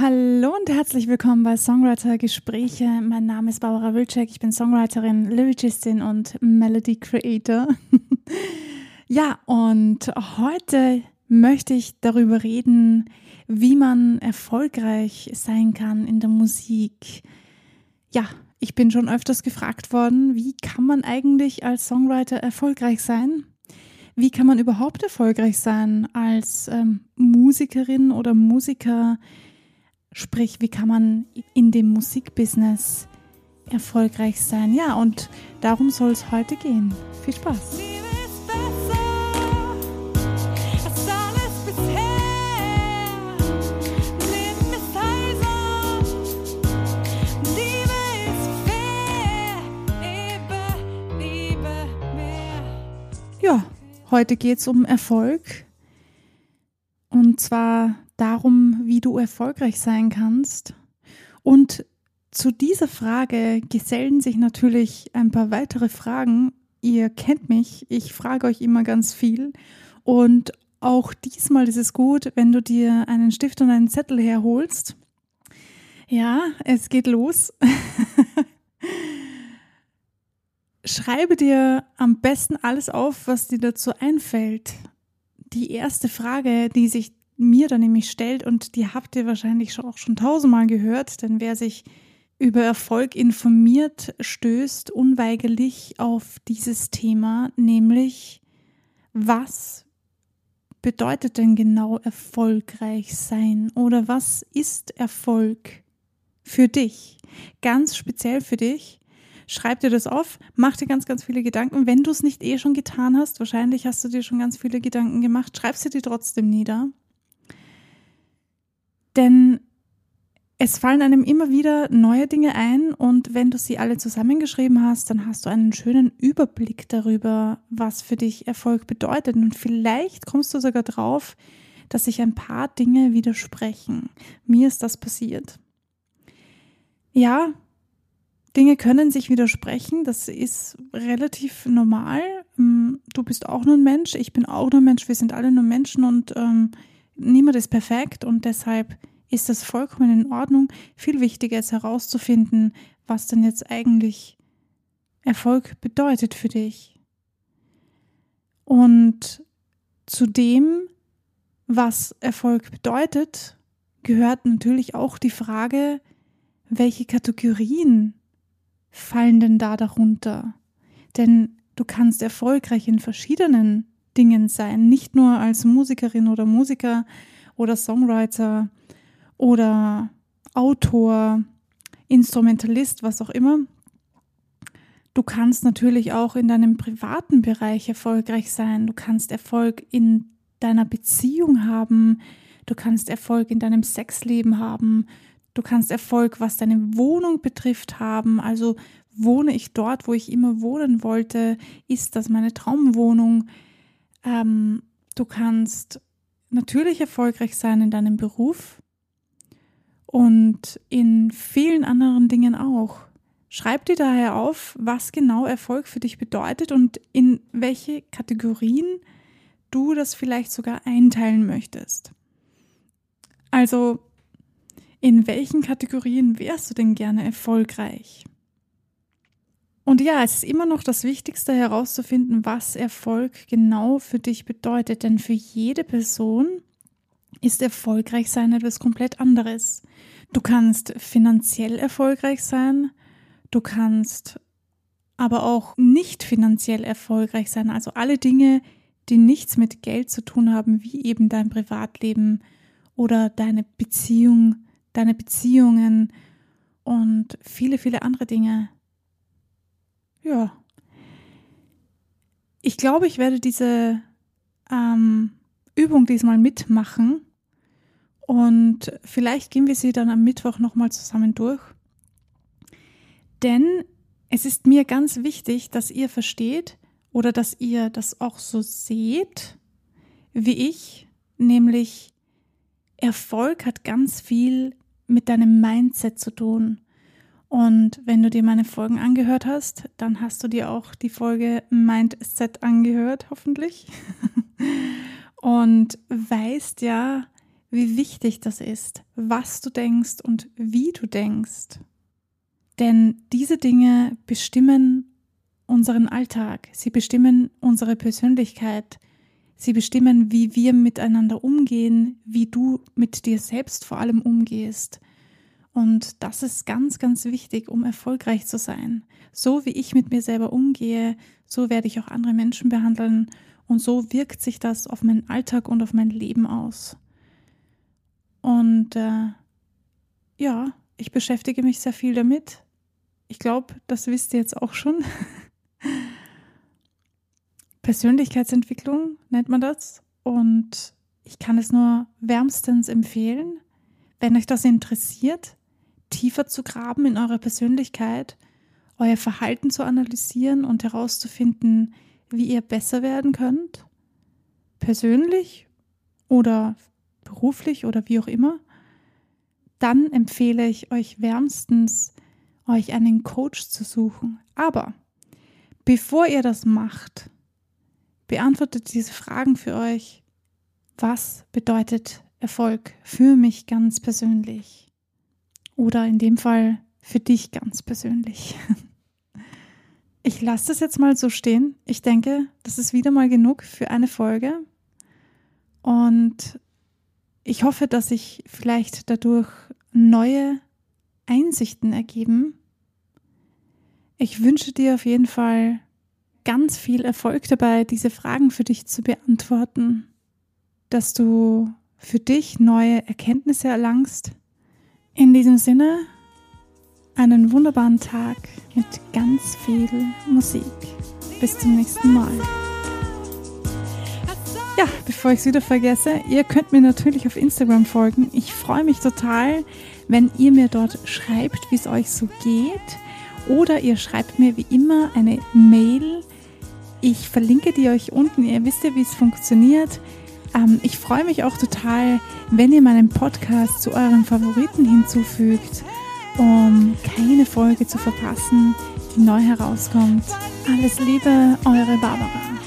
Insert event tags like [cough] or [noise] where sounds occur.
Hallo und herzlich willkommen bei Songwriter Gespräche. Mein Name ist Barbara Wilczek. Ich bin Songwriterin, Lyricistin und Melody Creator. [laughs] ja, und heute möchte ich darüber reden, wie man erfolgreich sein kann in der Musik. Ja, ich bin schon öfters gefragt worden, wie kann man eigentlich als Songwriter erfolgreich sein? Wie kann man überhaupt erfolgreich sein als ähm, Musikerin oder Musiker? Sprich, wie kann man in dem Musikbusiness erfolgreich sein? Ja, und darum soll es heute gehen. Viel Spaß! Ja, heute geht es um Erfolg. Und zwar darum, wie du erfolgreich sein kannst. Und zu dieser Frage gesellen sich natürlich ein paar weitere Fragen. Ihr kennt mich, ich frage euch immer ganz viel. Und auch diesmal ist es gut, wenn du dir einen Stift und einen Zettel herholst. Ja, es geht los. [laughs] Schreibe dir am besten alles auf, was dir dazu einfällt. Die erste Frage, die sich mir dann nämlich stellt und die habt ihr wahrscheinlich auch schon tausendmal gehört, denn wer sich über Erfolg informiert, stößt unweigerlich auf dieses Thema, nämlich was bedeutet denn genau erfolgreich sein oder was ist Erfolg für dich? Ganz speziell für dich. Schreib dir das auf, mach dir ganz, ganz viele Gedanken. Wenn du es nicht eh schon getan hast, wahrscheinlich hast du dir schon ganz viele Gedanken gemacht, schreib sie dir trotzdem nieder. Denn es fallen einem immer wieder neue Dinge ein und wenn du sie alle zusammengeschrieben hast, dann hast du einen schönen Überblick darüber, was für dich Erfolg bedeutet. Und vielleicht kommst du sogar drauf, dass sich ein paar Dinge widersprechen. Mir ist das passiert. Ja, Dinge können sich widersprechen, das ist relativ normal. Ähm, du bist auch nur ein Mensch, ich bin auch nur ein Mensch, wir sind alle nur Menschen und ähm, niemand ist perfekt und deshalb ist das vollkommen in Ordnung. Viel wichtiger ist herauszufinden, was denn jetzt eigentlich Erfolg bedeutet für dich. Und zu dem, was Erfolg bedeutet, gehört natürlich auch die Frage, welche Kategorien fallen denn da darunter? Denn du kannst erfolgreich in verschiedenen Dingen sein, nicht nur als Musikerin oder Musiker oder Songwriter oder Autor, Instrumentalist, was auch immer. Du kannst natürlich auch in deinem privaten Bereich erfolgreich sein. Du kannst Erfolg in deiner Beziehung haben. Du kannst Erfolg in deinem Sexleben haben. Du kannst Erfolg, was deine Wohnung betrifft, haben. Also wohne ich dort, wo ich immer wohnen wollte? Ist das meine Traumwohnung? Ähm, du kannst natürlich erfolgreich sein in deinem Beruf und in vielen anderen Dingen auch. Schreib dir daher auf, was genau Erfolg für dich bedeutet und in welche Kategorien du das vielleicht sogar einteilen möchtest. Also, in welchen Kategorien wärst du denn gerne erfolgreich? Und ja, es ist immer noch das Wichtigste herauszufinden, was Erfolg genau für dich bedeutet. Denn für jede Person ist erfolgreich sein etwas komplett anderes. Du kannst finanziell erfolgreich sein, du kannst aber auch nicht finanziell erfolgreich sein. Also alle Dinge, die nichts mit Geld zu tun haben, wie eben dein Privatleben oder deine Beziehung, deine Beziehungen und viele, viele andere Dinge. Ja. Ich glaube, ich werde diese ähm, Übung diesmal mitmachen und vielleicht gehen wir sie dann am Mittwoch nochmal zusammen durch. Denn es ist mir ganz wichtig, dass ihr versteht oder dass ihr das auch so seht wie ich, nämlich Erfolg hat ganz viel mit deinem Mindset zu tun. Und wenn du dir meine Folgen angehört hast, dann hast du dir auch die Folge Mindset angehört, hoffentlich. [laughs] Und weißt ja, wie wichtig das ist, was du denkst und wie du denkst. Denn diese Dinge bestimmen unseren Alltag, sie bestimmen unsere Persönlichkeit, sie bestimmen, wie wir miteinander umgehen, wie du mit dir selbst vor allem umgehst. Und das ist ganz, ganz wichtig, um erfolgreich zu sein. So wie ich mit mir selber umgehe, so werde ich auch andere Menschen behandeln und so wirkt sich das auf meinen Alltag und auf mein Leben aus. Und äh, ja, ich beschäftige mich sehr viel damit. Ich glaube, das wisst ihr jetzt auch schon. [laughs] Persönlichkeitsentwicklung nennt man das. Und ich kann es nur wärmstens empfehlen, wenn euch das interessiert, tiefer zu graben in eurer Persönlichkeit, euer Verhalten zu analysieren und herauszufinden, wie ihr besser werden könnt, persönlich oder beruflich oder wie auch immer, dann empfehle ich euch wärmstens, euch einen Coach zu suchen. Aber bevor ihr das macht, beantwortet diese Fragen für euch. Was bedeutet Erfolg für mich ganz persönlich? Oder in dem Fall für dich ganz persönlich. [laughs] Ich lasse das jetzt mal so stehen. Ich denke, das ist wieder mal genug für eine Folge. Und ich hoffe, dass sich vielleicht dadurch neue Einsichten ergeben. Ich wünsche dir auf jeden Fall ganz viel Erfolg dabei, diese Fragen für dich zu beantworten, dass du für dich neue Erkenntnisse erlangst. In diesem Sinne, einen wunderbaren Tag mit ganz viel Musik. Bis zum nächsten Mal. Ja, bevor ich es wieder vergesse, ihr könnt mir natürlich auf Instagram folgen. Ich freue mich total, wenn ihr mir dort schreibt, wie es euch so geht. Oder ihr schreibt mir wie immer eine Mail. Ich verlinke die euch unten. Ihr wisst ja, wie es funktioniert. Ähm, ich freue mich auch total, wenn ihr meinen Podcast zu euren Favoriten hinzufügt, um keine Folge zu verpassen, die neu herauskommt. Alles Liebe, eure Barbara.